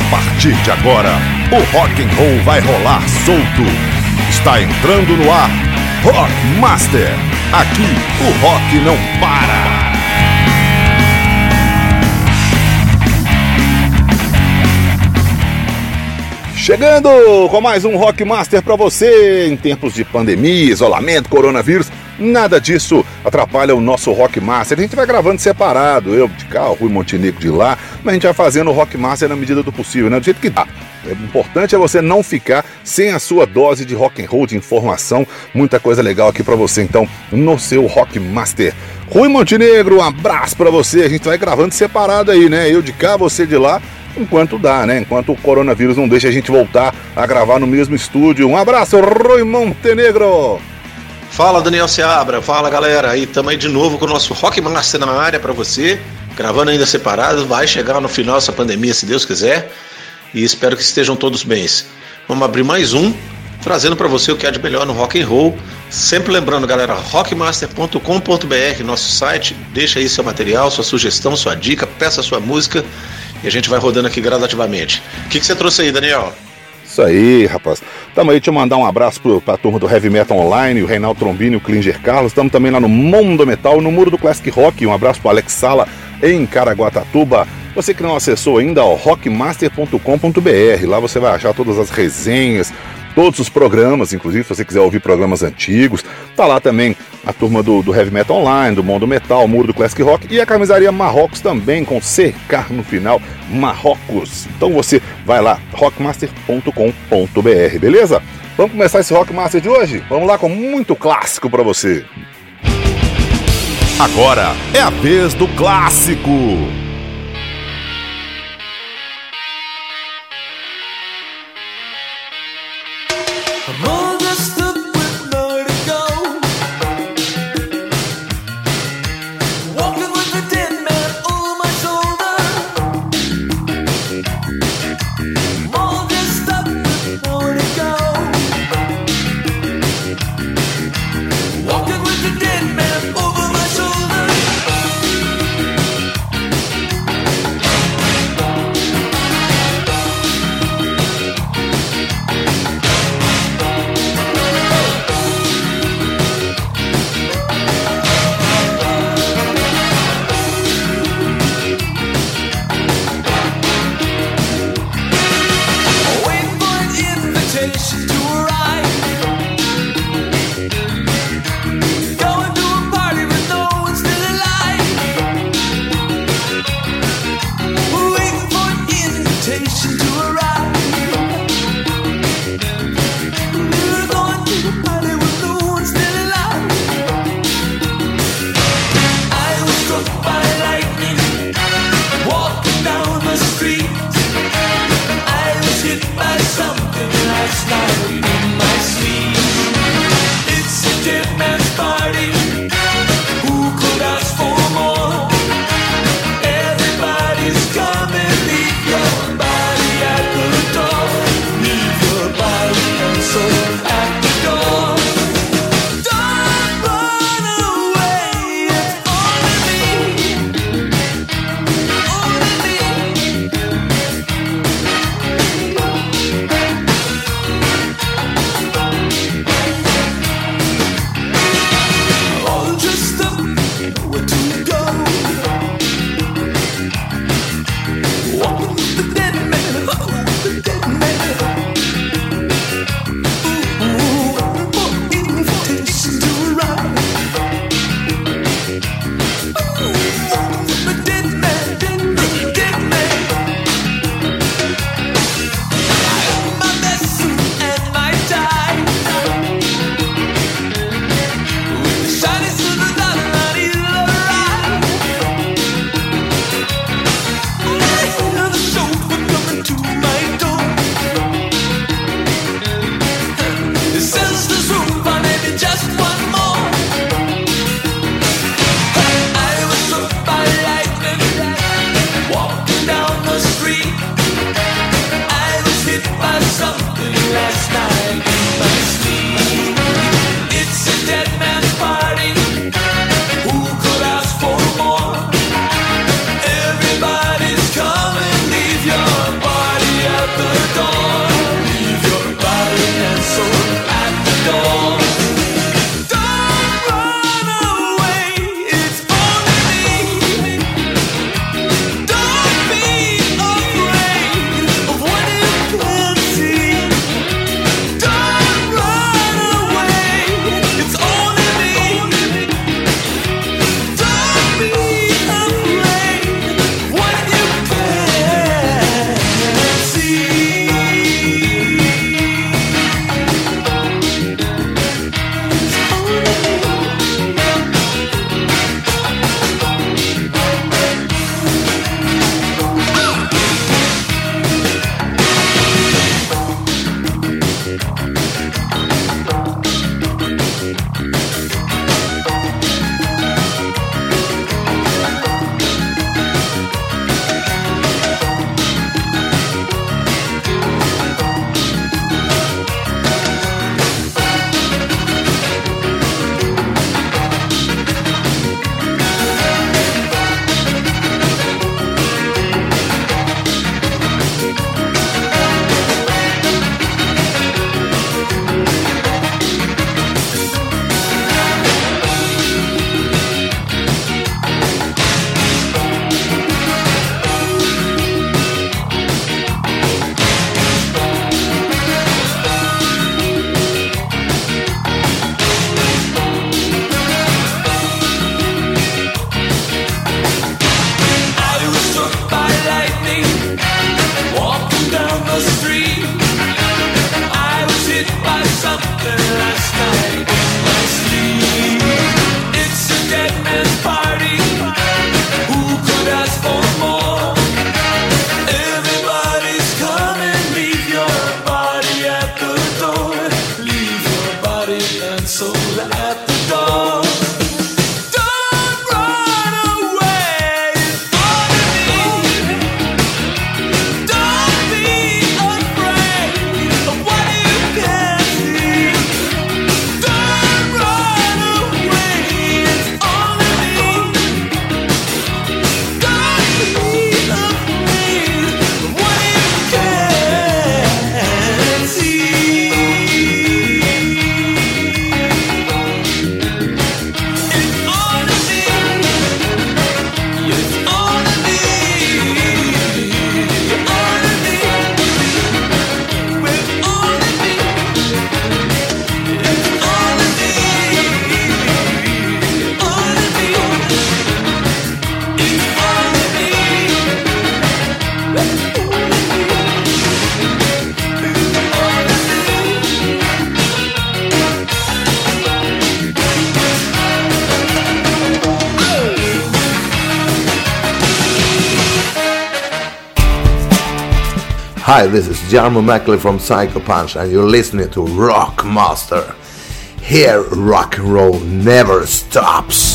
A partir de agora, o rock and roll vai rolar solto. Está entrando no ar Rock Master. Aqui o rock não para. Chegando com mais um Rock Master para você em tempos de pandemia, isolamento, coronavírus. Nada disso atrapalha o nosso Rock Master. A gente vai gravando separado, eu de cá, o Rui Montenegro de lá, mas a gente vai fazendo o Rock Master na medida do possível, né? Do jeito que dá. O importante é você não ficar sem a sua dose de rock and roll, de informação, muita coisa legal aqui para você, então, no seu Rock Master. Rui Montenegro, um abraço para você. A gente vai gravando separado aí, né? Eu de cá, você de lá enquanto dá, né? Enquanto o coronavírus não deixa a gente voltar a gravar no mesmo estúdio. Um abraço, Rui Montenegro! Fala Daniel Seabra, fala galera, aí também de novo com o nosso Rock Master na área para você, gravando ainda separado, vai chegar no final essa pandemia se Deus quiser, e espero que estejam todos bem. Vamos abrir mais um, trazendo para você o que há de melhor no rock and roll, sempre lembrando galera, rockmaster.com.br, nosso site, deixa aí seu material, sua sugestão, sua dica, peça sua música e a gente vai rodando aqui gradativamente. O que, que você trouxe aí, Daniel? Isso aí, rapaz. Tamo aí, deixa eu mandar um abraço pro, pra turma do Heavy Metal Online, o Reinaldo Trombini, o Klinger Carlos. Estamos também lá no Mundo Metal, no Muro do Classic Rock. Um abraço pro Alex Sala, em Caraguatatuba. Você que não acessou ainda, ó, rockmaster.com.br. Lá você vai achar todas as resenhas, todos os programas, inclusive se você quiser ouvir programas antigos. Tá lá também a turma do, do Heavy Metal Online, do Mundo Metal, Muro do Classic Rock e a camisaria Marrocos também, com CK no final, Marrocos. Então você vai lá, rockmaster.com.br, beleza? Vamos começar esse Rockmaster de hoje? Vamos lá com muito clássico para você. Agora é a vez do clássico. Come on. Hi, this is Jarmo Mackley from Psycho Punch, and you're listening to Rockmaster. Here, rock and roll never stops.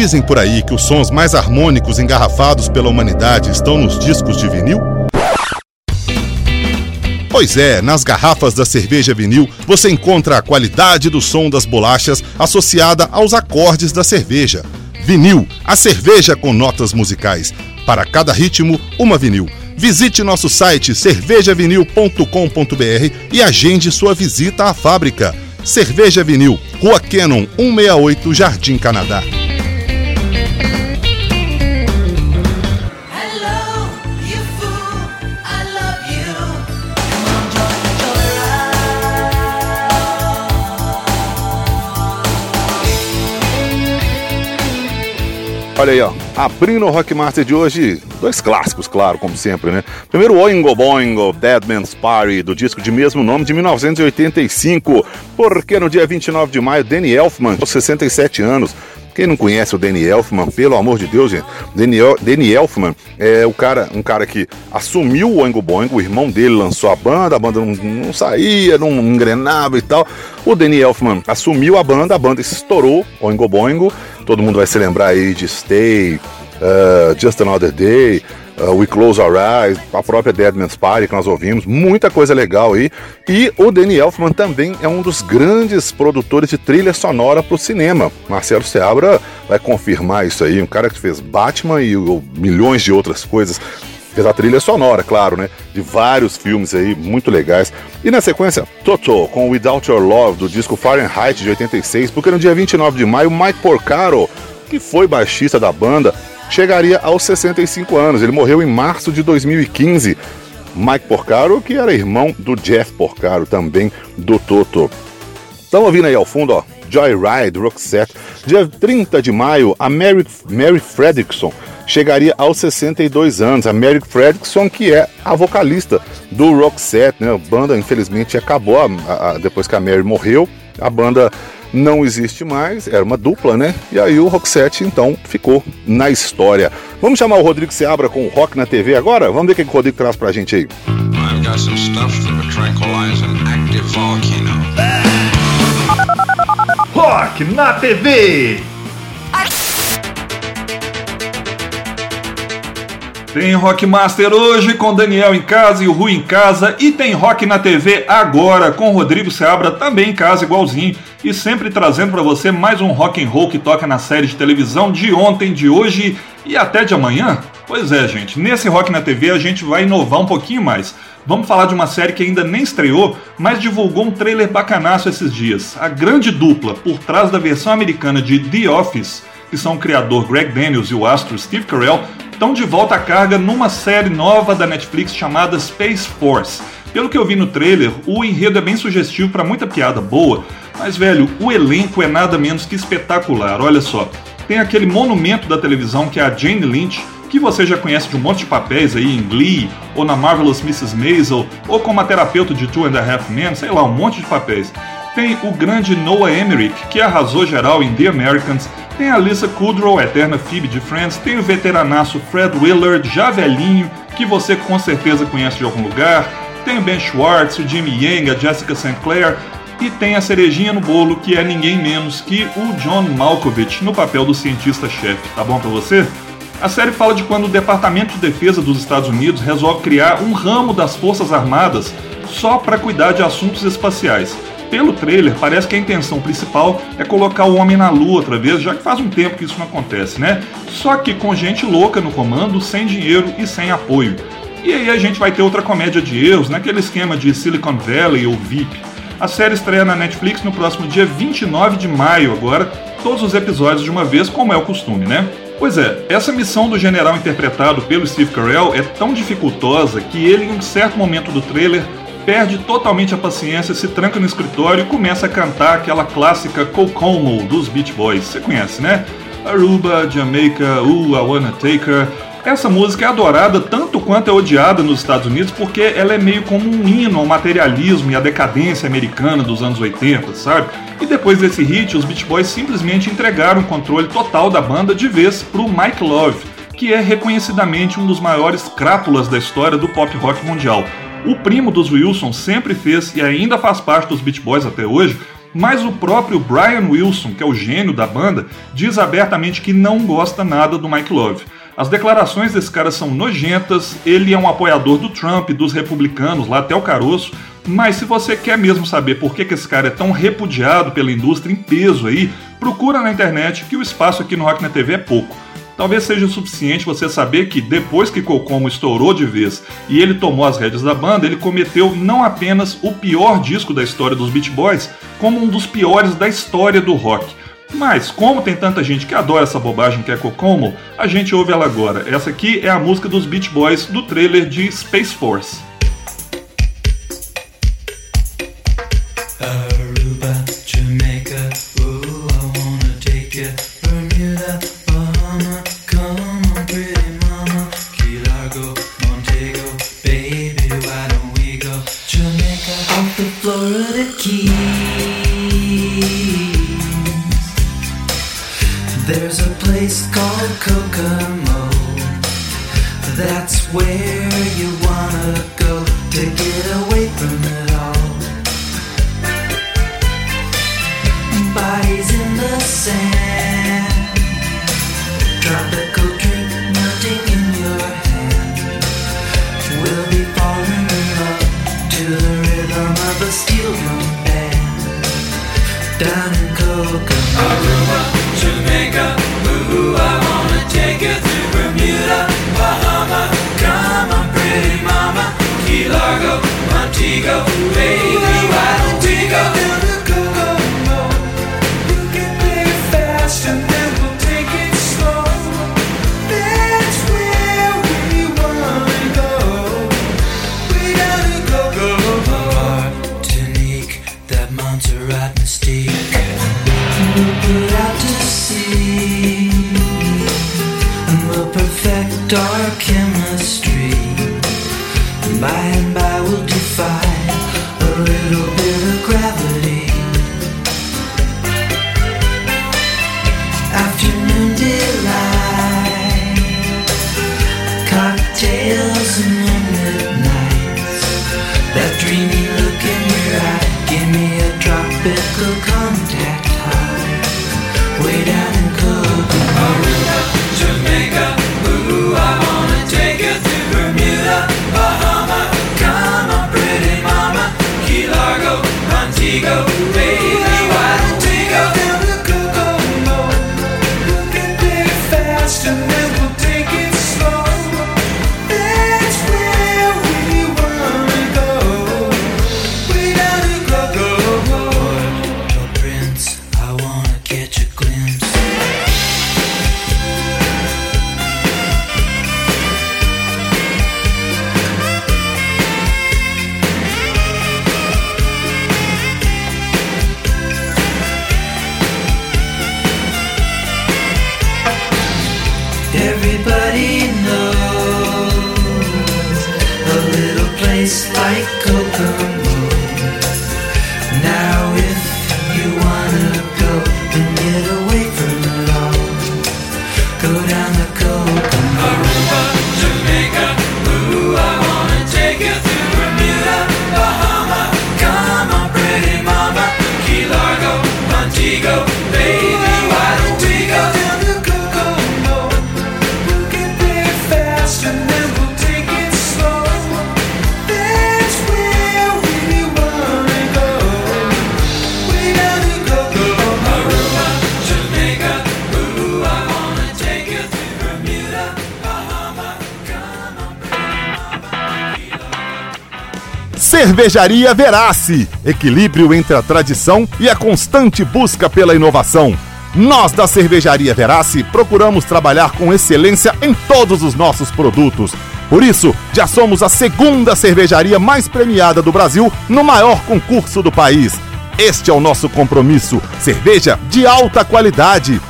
Dizem por aí que os sons mais harmônicos engarrafados pela humanidade estão nos discos de vinil? Pois é, nas garrafas da cerveja vinil você encontra a qualidade do som das bolachas associada aos acordes da cerveja. Vinil, a cerveja com notas musicais. Para cada ritmo, uma vinil. Visite nosso site cervejavinil.com.br e agende sua visita à fábrica. Cerveja Vinil, Rua Canon 168, Jardim Canadá. Olha aí, ó. Abrindo o Rock Master de hoje, dois clássicos, claro, como sempre, né? Primeiro, Oingo Boingo, Dead Man's Party, do disco de mesmo nome de 1985. Porque no dia 29 de maio, Danny Elfman, aos 67 anos, quem não conhece o Danny Elfman, pelo amor de Deus, gente, Danny, El- Danny Elfman é o cara, um cara que assumiu o Oingo Boingo, o irmão dele lançou a banda, a banda não, não saía, não engrenava e tal. O Danny Elfman assumiu a banda, a banda estourou, Oingo Boingo, todo mundo vai se lembrar aí de Stay, uh, Just Another Day, uh, We Close Our Eyes, a própria Dead Man's Party que nós ouvimos, muita coisa legal aí. E o Danny Elfman também é um dos grandes produtores de trilha sonora para o cinema. Marcelo Seabra vai confirmar isso aí, um cara que fez Batman e milhões de outras coisas. Fez a trilha sonora, claro, né? De vários filmes aí muito legais. E na sequência, Toto com Without Your Love, do disco Fahrenheit de 86, porque no dia 29 de maio, Mike Porcaro, que foi baixista da banda, chegaria aos 65 anos. Ele morreu em março de 2015. Mike Porcaro, que era irmão do Jeff Porcaro, também do Toto. Estão ouvindo aí ao fundo, ó, Joyride, Roxette. Dia 30 de maio, a Mary, Mary Fredrickson chegaria aos 62 anos. A Mary Fredrickson, que é a vocalista do Roxette, né? A banda, infelizmente, acabou a- a- depois que a Mary morreu. A banda não existe mais, era uma dupla, né? E aí o Roxette, então, ficou na história. Vamos chamar o Rodrigo Seabra com o Rock na TV agora? Vamos ver o que o Rodrigo traz pra gente aí. I've got some stuff that would tranquilize an active volcano. Rock na TV. Tem Rock Master hoje com Daniel em casa e o Rui em casa. E tem Rock na TV agora com Rodrigo Seabra também em casa, igualzinho. E sempre trazendo para você mais um rock and roll que toca na série de televisão de ontem, de hoje e até de amanhã. Pois é, gente. Nesse Rock na TV a gente vai inovar um pouquinho mais. Vamos falar de uma série que ainda nem estreou, mas divulgou um trailer bacanaço esses dias. A grande dupla por trás da versão americana de The Office, que são o criador Greg Daniels e o astro Steve Carell, estão de volta à carga numa série nova da Netflix chamada Space Force. Pelo que eu vi no trailer, o enredo é bem sugestivo para muita piada boa, mas velho, o elenco é nada menos que espetacular. Olha só, tem aquele monumento da televisão que é a Jane Lynch, que você já conhece de um monte de papéis aí em Glee, ou na Marvelous Mrs. Maisel, ou como a terapeuta de Two and a Half Men, sei lá, um monte de papéis. Tem o grande Noah Emmerich, que arrasou geral em The Americans. Tem a Lisa Kudrow, a eterna Phoebe de Friends. Tem o veteranaço Fred Willard, já velhinho, que você com certeza conhece de algum lugar. Tem o Ben Schwartz, o Jimmy Yang, a Jessica St. Clair. E tem a cerejinha no bolo, que é ninguém menos que o John Malkovich, no papel do cientista-chefe. Tá bom pra você? A série fala de quando o Departamento de Defesa dos Estados Unidos resolve criar um ramo das Forças Armadas só para cuidar de assuntos espaciais. Pelo trailer, parece que a intenção principal é colocar o homem na lua outra vez, já que faz um tempo que isso não acontece, né? Só que com gente louca no comando, sem dinheiro e sem apoio. E aí a gente vai ter outra comédia de erros, naquele esquema de Silicon Valley ou VIP. A série estreia na Netflix no próximo dia 29 de maio, agora, todos os episódios de uma vez, como é o costume, né? Pois é, essa missão do general interpretado pelo Steve Carell é tão dificultosa que ele, em um certo momento do trailer, perde totalmente a paciência, se tranca no escritório e começa a cantar aquela clássica Kokomo dos Beach Boys. Você conhece, né? Aruba, Jamaica, Ooh, I Wanna Take Her. Essa música é adorada tanto quanto é odiada nos Estados Unidos porque ela é meio como um hino ao materialismo e à decadência americana dos anos 80, sabe? E depois desse hit, os Beach Boys simplesmente entregaram o controle total da banda de vez pro Mike Love, que é reconhecidamente um dos maiores crápulas da história do pop rock mundial. O primo dos Wilson sempre fez e ainda faz parte dos Beach Boys até hoje, mas o próprio Brian Wilson, que é o gênio da banda, diz abertamente que não gosta nada do Mike Love. As declarações desse cara são nojentas, ele é um apoiador do Trump, dos republicanos, lá até o caroço. Mas se você quer mesmo saber por que, que esse cara é tão repudiado pela indústria em peso aí, procura na internet que o espaço aqui no Rock na TV é pouco. Talvez seja o suficiente você saber que depois que Kokomo estourou de vez e ele tomou as rédeas da banda, ele cometeu não apenas o pior disco da história dos Beach Boys, como um dos piores da história do rock. Mas, como tem tanta gente que adora essa bobagem que é Kokomo, a gente ouve ela agora. Essa aqui é a música dos Beach Boys do trailer de Space Force. Kokomo. That's where. we go, baby, why don't we go? Cervejaria Verace. Equilíbrio entre a tradição e a constante busca pela inovação. Nós da Cervejaria Verace procuramos trabalhar com excelência em todos os nossos produtos. Por isso, já somos a segunda cervejaria mais premiada do Brasil no maior concurso do país. Este é o nosso compromisso: cerveja de alta qualidade.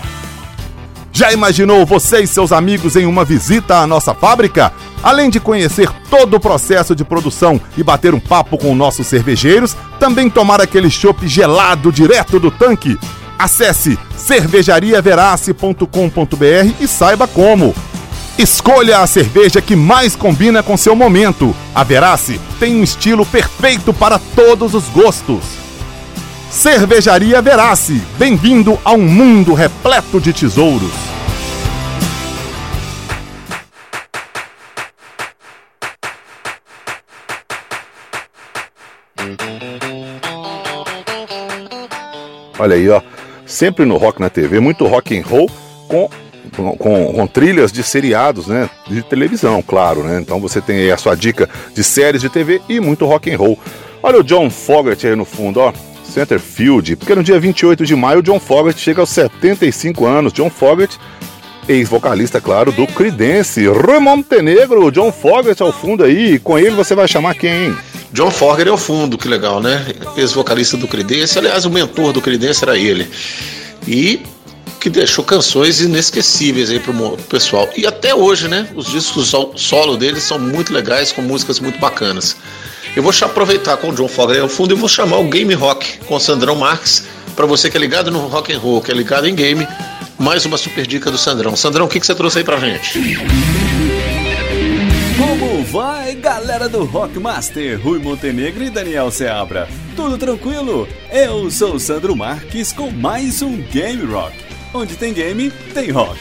Já imaginou você e seus amigos em uma visita à nossa fábrica? Além de conhecer todo o processo de produção e bater um papo com nossos cervejeiros, também tomar aquele chopp gelado direto do tanque. Acesse cervejariaverace.com.br e saiba como. Escolha a cerveja que mais combina com seu momento. A Verace tem um estilo perfeito para todos os gostos. Cervejaria Verace, bem-vindo a um mundo repleto de tesouros. Olha aí, ó. Sempre no Rock na TV, muito rock and roll com com, com, trilhas de seriados, né? De televisão, claro, né? Então você tem aí a sua dica de séries de TV e muito rock and roll. Olha o John Fogerty aí no fundo, ó. Centerfield, porque no dia 28 de maio John Fogerty chega aos 75 anos. John Fogerty, ex-vocalista, claro, do Creedence. Rui Montenegro, John Fogerty ao fundo aí. Com ele você vai chamar quem, hein? John Foger é o fundo, que legal, né? Ex-vocalista do Creedence, aliás, o mentor do Creedence era ele. E que deixou canções inesquecíveis aí pro pessoal. E até hoje, né? Os discos sol- solo deles são muito legais, com músicas muito bacanas. Eu vou aproveitar com o John Foger aí ao fundo e vou chamar o Game Rock com o Sandrão Marques. Para você que é ligado no rock and roll, que é ligado em game, mais uma super dica do Sandrão. Sandrão, o que, que você trouxe aí pra gente? Como vai, galera do Rockmaster? Rui Montenegro e Daniel Seabra. Tudo tranquilo? Eu sou Sandro Marques com mais um Game Rock. Onde tem game, tem rock.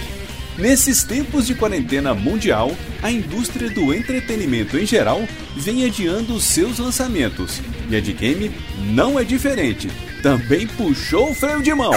Nesses tempos de quarentena mundial, a indústria do entretenimento em geral vem adiando seus lançamentos. E a de game não é diferente. Também puxou o freio de mão.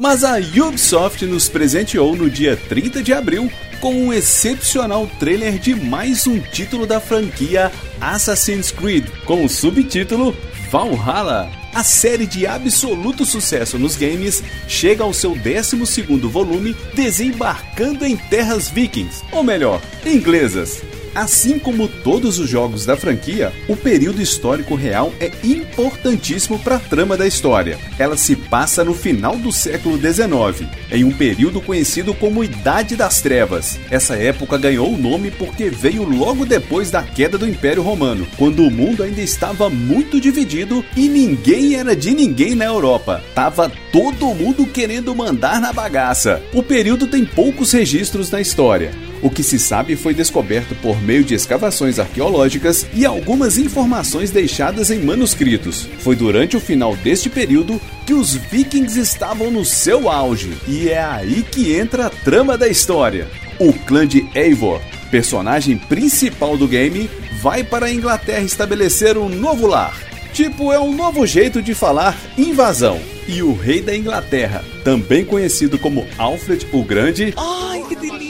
Mas a Ubisoft nos presenteou no dia 30 de abril com um excepcional trailer de mais um título da franquia Assassin's Creed, com o subtítulo Valhalla. A série de absoluto sucesso nos games chega ao seu 12º volume desembarcando em terras vikings, ou melhor, inglesas. Assim como todos os jogos da franquia, o período histórico real é importantíssimo para a trama da história. Ela se passa no final do século XIX, em um período conhecido como Idade das Trevas. Essa época ganhou o nome porque veio logo depois da queda do Império Romano, quando o mundo ainda estava muito dividido e ninguém era de ninguém na Europa. Tava todo mundo querendo mandar na bagaça. O período tem poucos registros na história. O que se sabe foi descoberto por meio de escavações arqueológicas e algumas informações deixadas em manuscritos. Foi durante o final deste período que os vikings estavam no seu auge, e é aí que entra a trama da história. O clã de Eivor, personagem principal do game, vai para a Inglaterra estabelecer um novo lar. Tipo, é um novo jeito de falar invasão. E o rei da Inglaterra, também conhecido como Alfred o Grande, Ai, que delícia!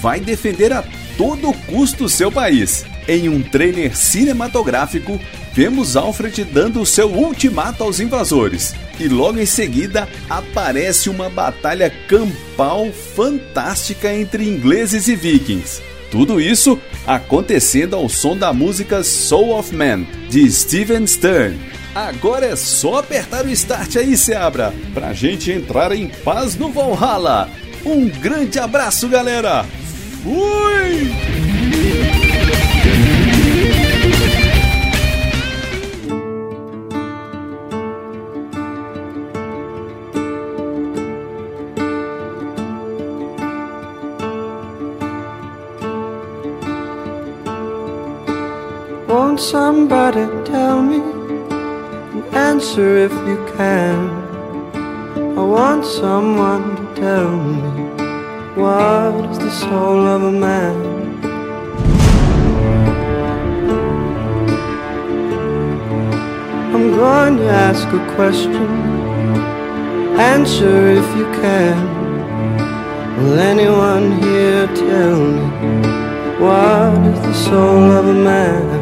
Vai defender a todo custo seu país. Em um trailer cinematográfico, vemos Alfred dando seu ultimato aos invasores. E logo em seguida aparece uma batalha campal fantástica entre ingleses e vikings. Tudo isso acontecendo ao som da música Soul of Man, de Steven Stern. Agora é só apertar o start aí, Seabra, pra gente entrar em paz no Valhalla. Um grande abraço, galera! Fui! Won't somebody tell me an answer if you can? I want someone to tell me what is the soul of a man? I'm going to ask a question. Answer if you can. Will anyone here tell me what is the soul of a man?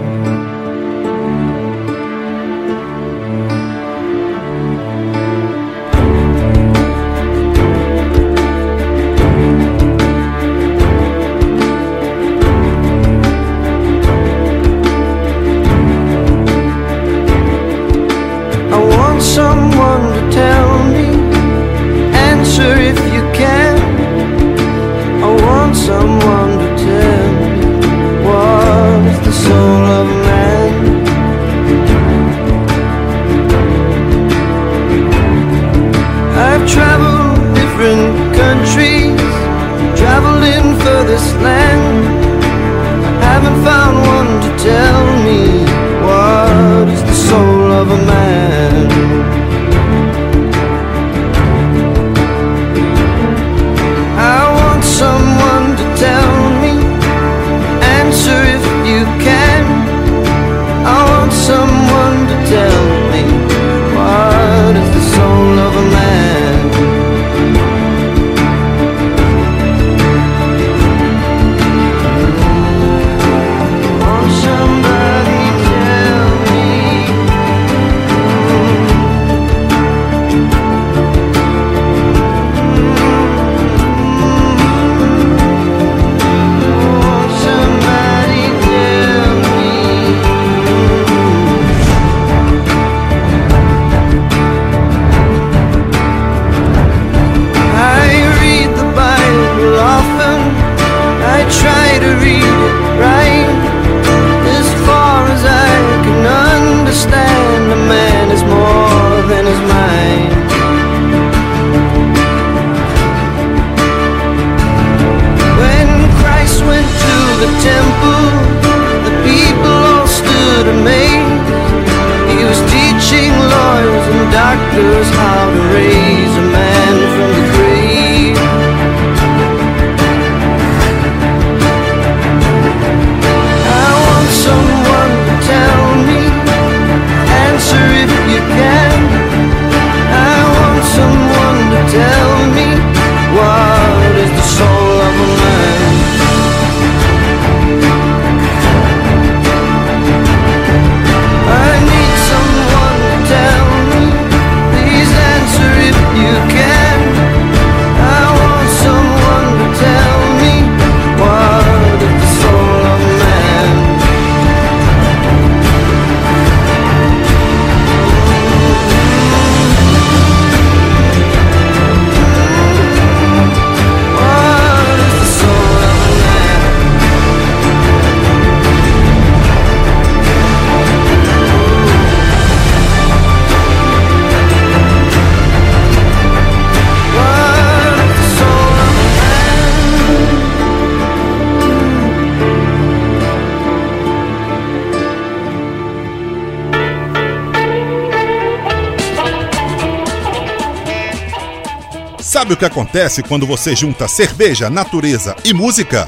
Sabe o que acontece quando você junta cerveja, natureza e música?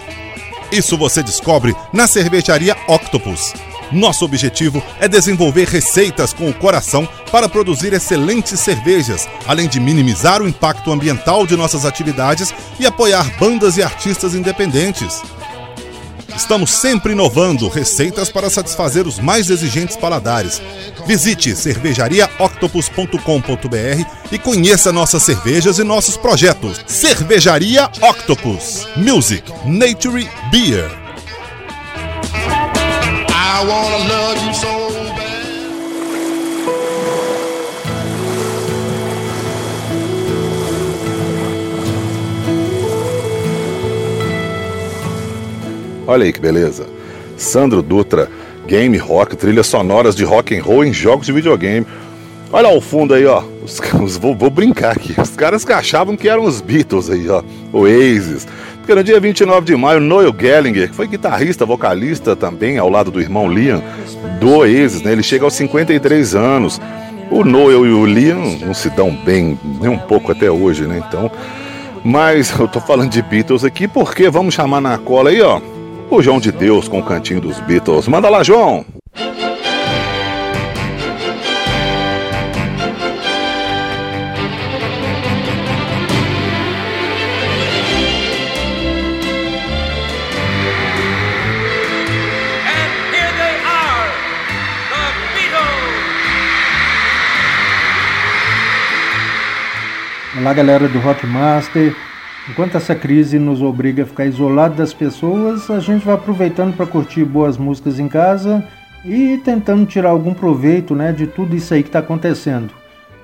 Isso você descobre na cervejaria Octopus. Nosso objetivo é desenvolver receitas com o coração para produzir excelentes cervejas, além de minimizar o impacto ambiental de nossas atividades e apoiar bandas e artistas independentes. Estamos sempre inovando receitas para satisfazer os mais exigentes paladares. Visite cervejariaoctopus.com.br e conheça nossas cervejas e nossos projetos. Cervejaria Octopus. Music, Nature, Beer. I wanna love you so bad. Olha aí que beleza. Sandro Dutra, Game Rock, trilhas sonoras de rock and roll em jogos de videogame. Olha ao fundo aí, ó. Os, os- vou, vou brincar aqui. Os caras que achavam que eram os Beatles aí, ó. Oasis. Porque no dia 29 de maio, Noel Gallagher, que foi guitarrista, vocalista também, ao lado do irmão Liam, do Oasis, né? Ele chega aos 53 anos. O Noel e o Liam não se dão bem nem um pouco até hoje, né? Então, mas eu tô falando de Beatles aqui porque vamos chamar na cola aí, ó. O João de Deus com o cantinho dos Beatles. Manda lá, João! Olá, galera do Rockmaster. Enquanto essa crise nos obriga a ficar isolado das pessoas, a gente vai aproveitando para curtir boas músicas em casa e tentando tirar algum proveito né, de tudo isso aí que está acontecendo.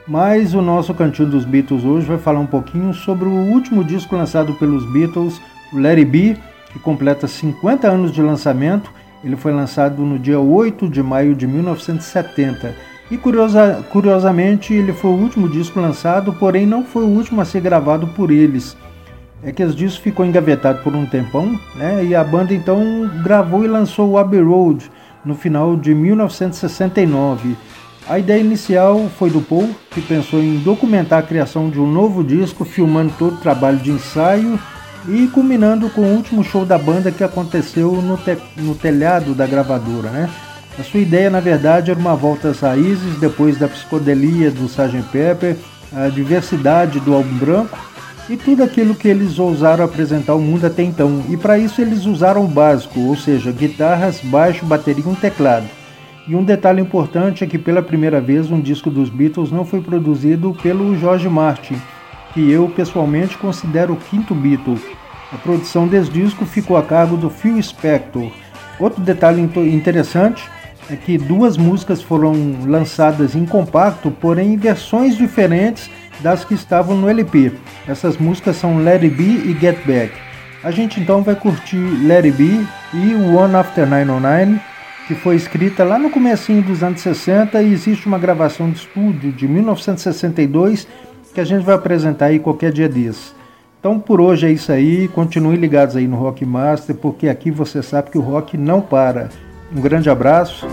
Mas o nosso Cantinho dos Beatles hoje vai falar um pouquinho sobre o último disco lançado pelos Beatles, o Let It Be, que completa 50 anos de lançamento. Ele foi lançado no dia 8 de maio de 1970. E curiosa- curiosamente, ele foi o último disco lançado, porém não foi o último a ser gravado por eles. É que esse disco ficou engavetado por um tempão, né? E a banda então gravou e lançou o Abbey Road no final de 1969. A ideia inicial foi do Paul, que pensou em documentar a criação de um novo disco, filmando todo o trabalho de ensaio e culminando com o último show da banda que aconteceu no, te- no telhado da gravadora, né? A sua ideia, na verdade, era uma volta às raízes depois da psicodelia do Sgt. Pepper, a diversidade do álbum branco e tudo aquilo que eles ousaram apresentar ao mundo até então. E para isso eles usaram o básico, ou seja, guitarras, baixo, bateria e um teclado. E um detalhe importante é que pela primeira vez um disco dos Beatles não foi produzido pelo George Martin, que eu pessoalmente considero o quinto Beatle. A produção desse disco ficou a cargo do Phil Spector. Outro detalhe interessante é que duas músicas foram lançadas em compacto, porém em versões diferentes das que estavam no LP. Essas músicas são Let It Be e Get Back. A gente então vai curtir Let It Be e One After 909, que foi escrita lá no comecinho dos anos 60 e existe uma gravação de estúdio de 1962 que a gente vai apresentar aí qualquer dia desses. Então por hoje é isso aí, continuem ligados aí no Rock Master, porque aqui você sabe que o rock não para. Um grande abraço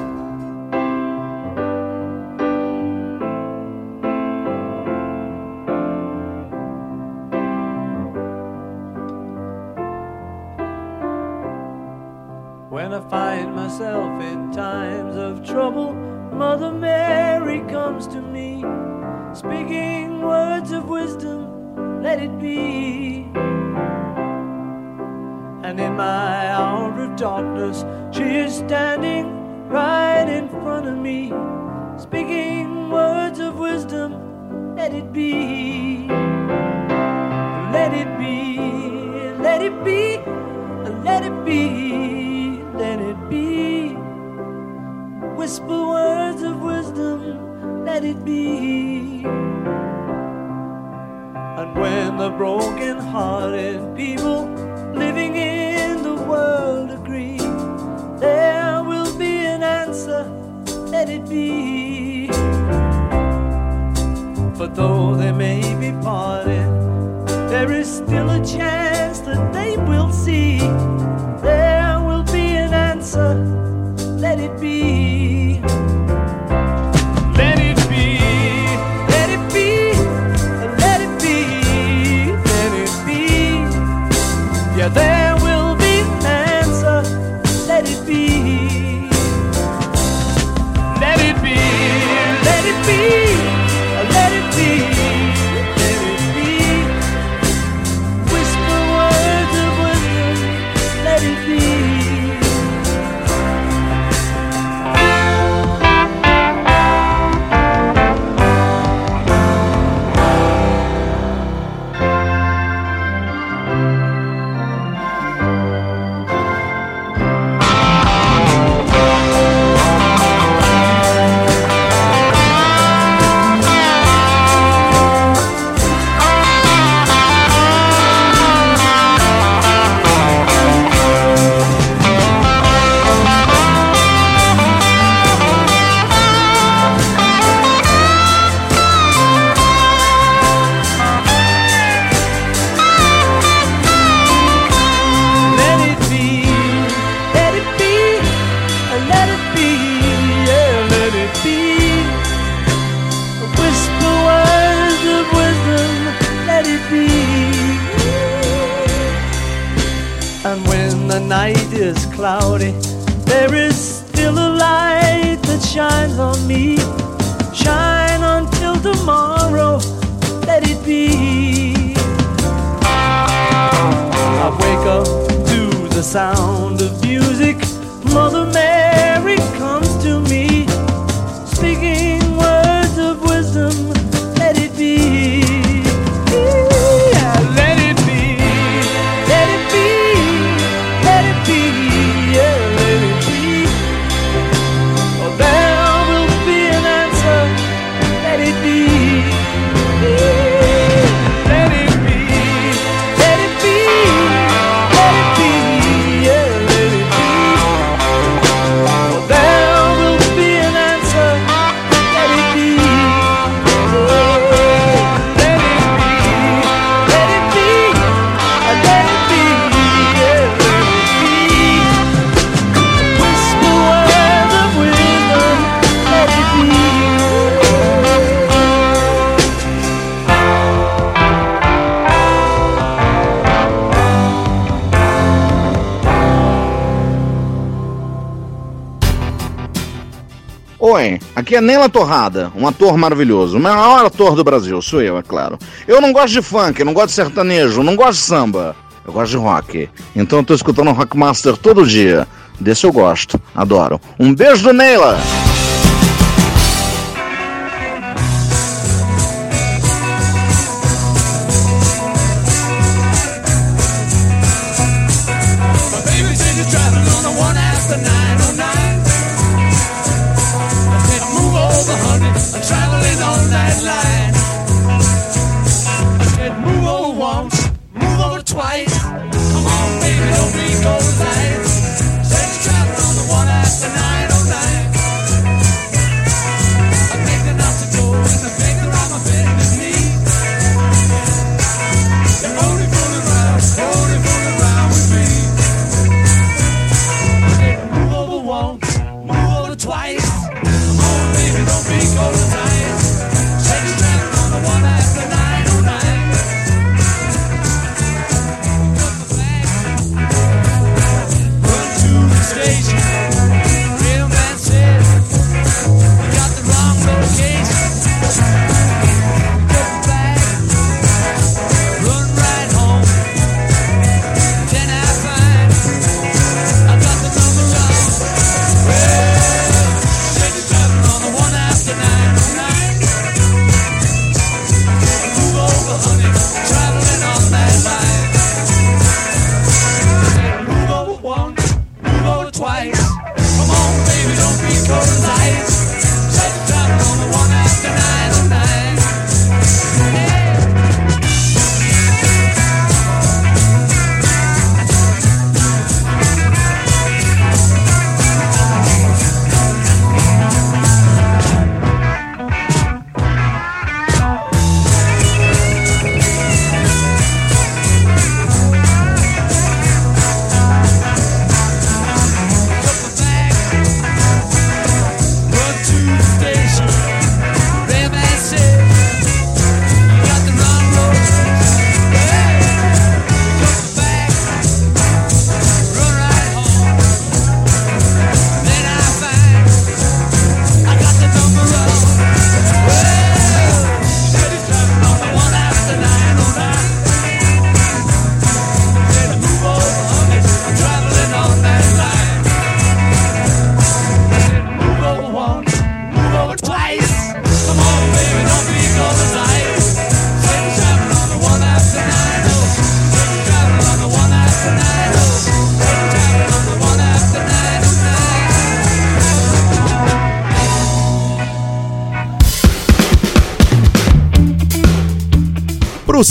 Aqui é Nela Torrada, um ator maravilhoso. O maior ator do Brasil, sou eu, é claro. Eu não gosto de funk, não gosto de sertanejo, não gosto de samba. Eu gosto de rock. Então eu tô escutando Rockmaster todo dia. Desse eu gosto, adoro. Um beijo do Neila!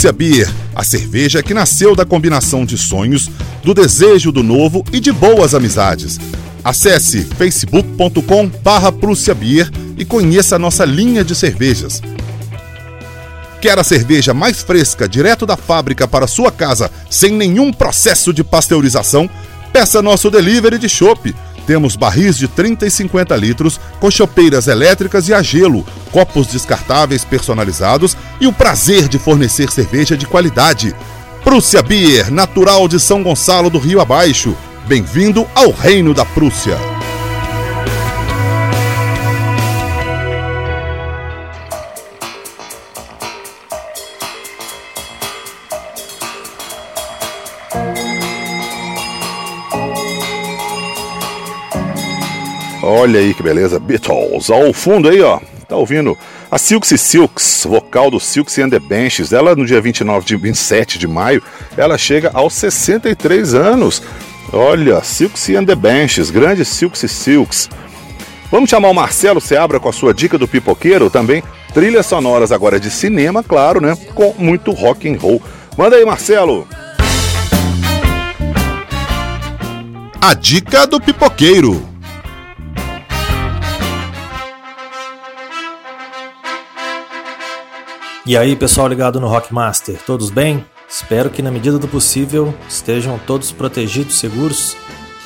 Prússia Beer, a cerveja que nasceu da combinação de sonhos, do desejo do novo e de boas amizades. Acesse facebook.com barra Beer e conheça a nossa linha de cervejas. Quer a cerveja mais fresca direto da fábrica para sua casa, sem nenhum processo de pasteurização? Peça nosso delivery de chopp. Temos barris de 30 e 50 litros, com chopeiras elétricas e a gelo, copos descartáveis personalizados e o prazer de fornecer cerveja de qualidade. Prússia Beer, natural de São Gonçalo do Rio Abaixo. Bem-vindo ao Reino da Prússia. Olha aí que beleza, Beatles. Ao fundo aí, ó, tá ouvindo a Silks Silks, vocal do Silks and the Benches. Ela no dia 29 de 27 de maio, ela chega aos 63 anos. Olha, Silks and the Benches, grande Silks Silks. Vamos chamar o Marcelo Seabra com a sua dica do pipoqueiro também. Trilhas sonoras agora de cinema, claro, né? Com muito rock and roll. Manda aí, Marcelo. A dica do pipoqueiro. E aí, pessoal ligado no Rockmaster, todos bem? Espero que na medida do possível estejam todos protegidos, seguros.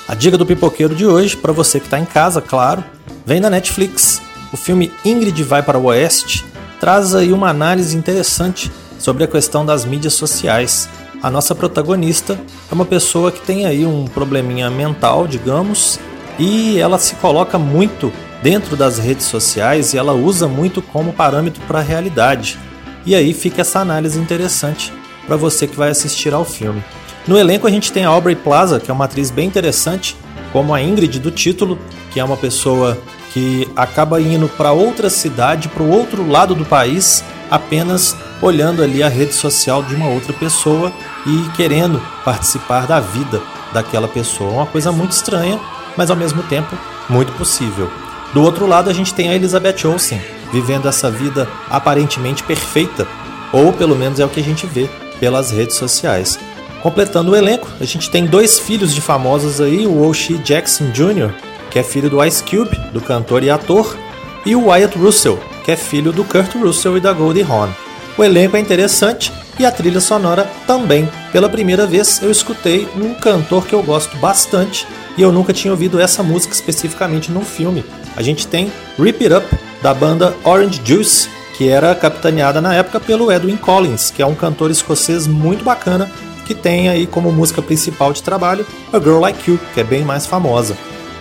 A dica do pipoqueiro de hoje, para você que está em casa, claro, vem da Netflix. O filme Ingrid vai para o Oeste traz aí uma análise interessante sobre a questão das mídias sociais. A nossa protagonista é uma pessoa que tem aí um probleminha mental, digamos, e ela se coloca muito dentro das redes sociais e ela usa muito como parâmetro para a realidade. E aí fica essa análise interessante para você que vai assistir ao filme. No elenco a gente tem a Aubrey Plaza, que é uma atriz bem interessante, como a Ingrid do título, que é uma pessoa que acaba indo para outra cidade, para o outro lado do país, apenas olhando ali a rede social de uma outra pessoa e querendo participar da vida daquela pessoa. Uma coisa muito estranha, mas ao mesmo tempo muito possível. Do outro lado a gente tem a Elizabeth Olsen, vivendo essa vida aparentemente perfeita, ou pelo menos é o que a gente vê pelas redes sociais. Completando o elenco, a gente tem dois filhos de famosos aí, o Oshie Jackson Jr., que é filho do Ice Cube, do cantor e ator, e o Wyatt Russell, que é filho do Kurt Russell e da Goldie Hawn. O elenco é interessante e a trilha sonora também. Pela primeira vez eu escutei um cantor que eu gosto bastante e eu nunca tinha ouvido essa música especificamente num filme. A gente tem Rip It Up, da banda Orange Juice, que era capitaneada na época pelo Edwin Collins, que é um cantor escocês muito bacana, que tem aí como música principal de trabalho A Girl Like You, que é bem mais famosa.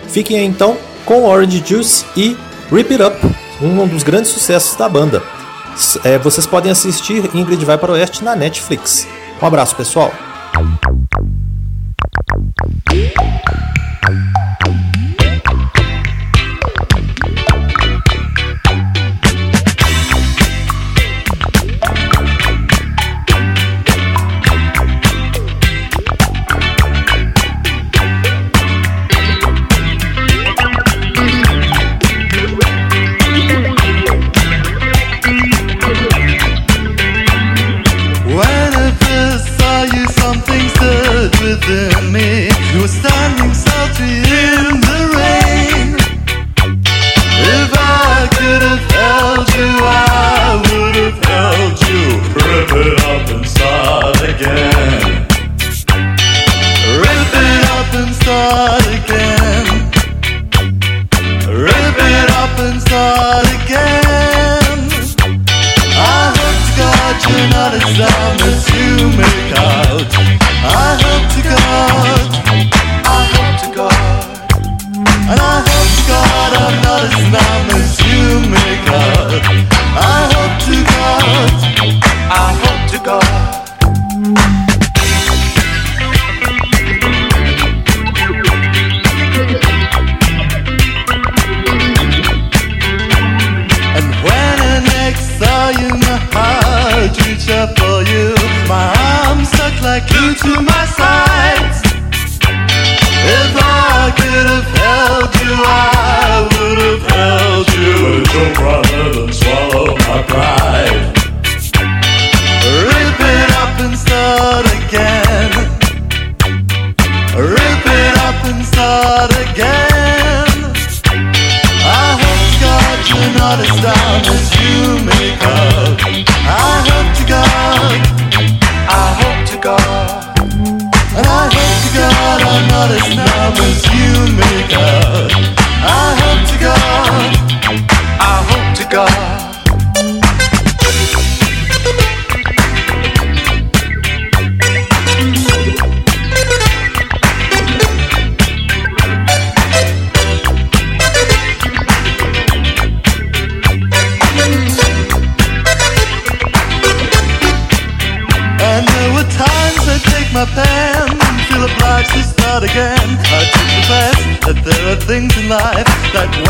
Fiquem aí então com Orange Juice e Rip It Up, um dos grandes sucessos da banda. É, vocês podem assistir Ingrid Vai para o Oeste na Netflix. Um abraço, pessoal! happens.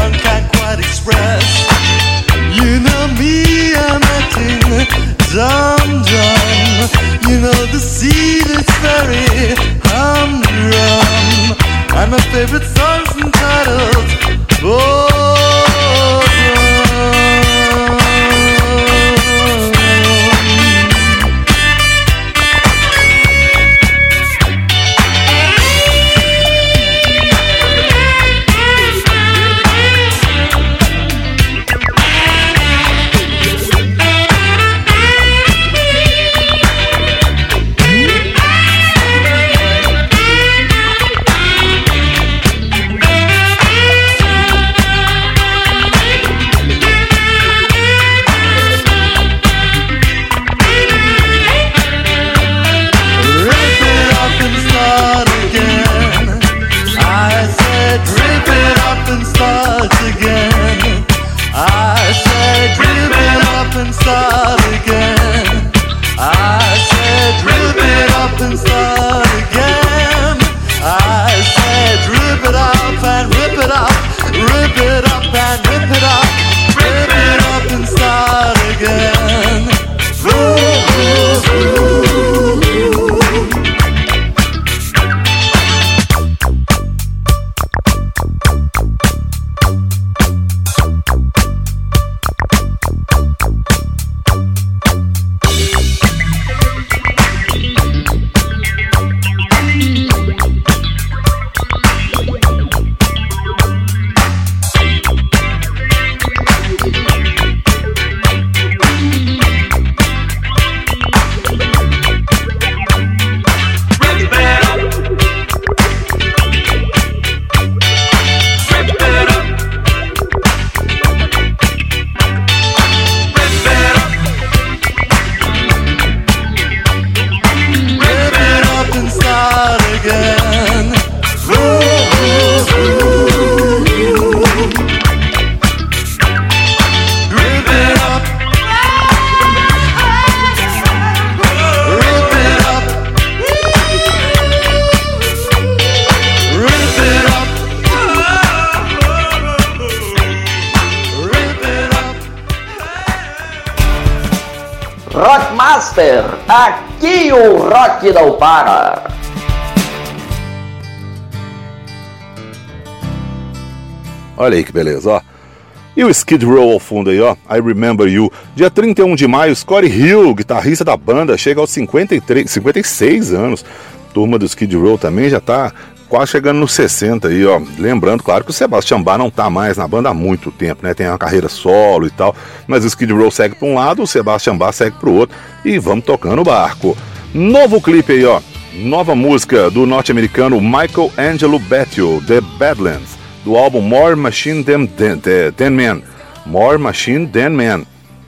one can't quite express. You know me, I'm acting dumb, dumb. You know the sea very humdrum. And my favorite songs and titles. Oh, aqui da Upara. Olha aí que beleza, ó. E o Skid Row ao fundo aí, ó. I Remember You. Dia 31 de maio, Scottie Hill, guitarrista da banda, chega aos 53, 56 anos. Turma do Skid Row também já tá quase chegando nos 60 aí, ó. Lembrando, claro, que o Sebastian Bach não tá mais na banda há muito tempo, né? Tem uma carreira solo e tal. Mas o Skid Row segue para um lado, o Sebastian Bach segue para o outro. E vamos tocando o barco. Novo clipe aí, ó. Nova música do norte-americano Michael Angelo Bettio, The Badlands, do álbum More Machine Than, Than, Than Man. More Machine Than Man.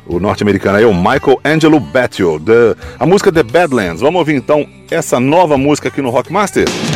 O norte-americano aí, é o Michael Angelo Bettio, the... a música The Badlands. Vamos ouvir então essa nova música aqui no Rockmaster? Master.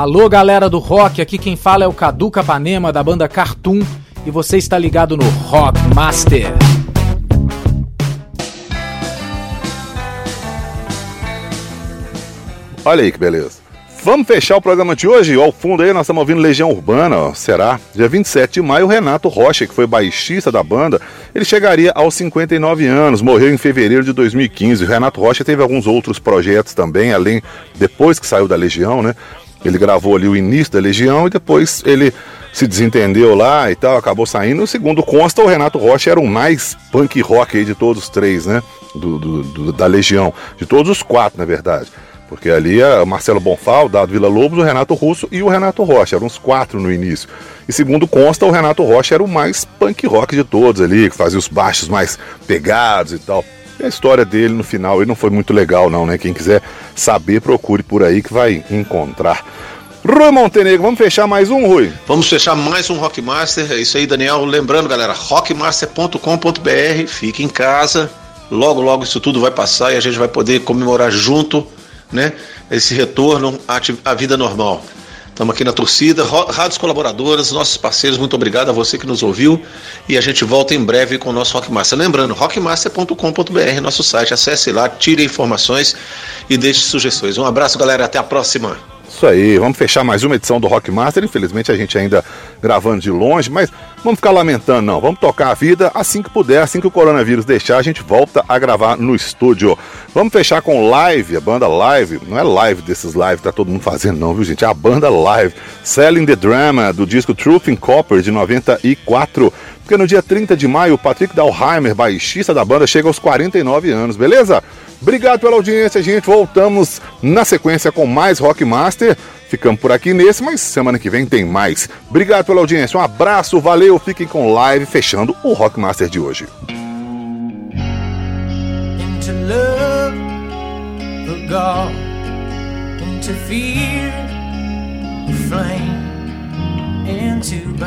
Alô, galera do rock, aqui quem fala é o Cadu Capanema da banda Cartoon e você está ligado no Rock Master. Olha aí que beleza. Vamos fechar o programa de hoje? Ao fundo aí nós estamos ouvindo Legião Urbana, ó, será? Dia 27 de maio, Renato Rocha, que foi baixista da banda, ele chegaria aos 59 anos, morreu em fevereiro de 2015. O Renato Rocha teve alguns outros projetos também, além, depois que saiu da Legião, né? Ele gravou ali o início da Legião e depois ele se desentendeu lá e tal, acabou saindo. Segundo consta, o Renato Rocha era o mais punk rock de todos os três, né? Do, do- do- da Legião. De todos os quatro, na verdade. Porque ali é Marcelo Bonfal, Dado Vila Lobos, o Renato Russo e o Renato Rocha. Eram uns quatro no início. E segundo consta, o Renato Rocha era o mais punk rock de todos ali, que fazia os baixos mais pegados e tal. E a história dele no final ele não foi muito legal, não, né? Quem quiser saber, procure por aí que vai encontrar. Rui Montenegro, vamos fechar mais um, Rui? Vamos fechar mais um Rockmaster. É isso aí, Daniel. Lembrando, galera, rockmaster.com.br. Fique em casa. Logo, logo isso tudo vai passar e a gente vai poder comemorar junto, né? Esse retorno à, à vida normal. Estamos aqui na torcida, rádios colaboradoras, nossos parceiros, muito obrigado a você que nos ouviu e a gente volta em breve com o nosso Rockmaster. Lembrando, rockmaster.com.br, nosso site, acesse lá, tire informações e deixe sugestões. Um abraço, galera, até a próxima. Isso aí, vamos fechar mais uma edição do Rockmaster. Infelizmente a gente ainda gravando de longe, mas vamos ficar lamentando, não. Vamos tocar a vida assim que puder, assim que o coronavírus deixar, a gente volta a gravar no estúdio. Vamos fechar com live, a banda live. Não é live desses live tá todo mundo fazendo, não, viu, gente? É a banda live. Selling the Drama, do disco Truth in Copper, de 94. Porque no dia 30 de maio, o Patrick Dalheimer, baixista da banda, chega aos 49 anos, beleza? Obrigado pela audiência, gente. Voltamos na sequência com mais Rockmaster. Ficamos por aqui nesse, mas semana que vem tem mais. Obrigado pela audiência. Um abraço, valeu. Fiquem com live fechando o Rockmaster de hoje. into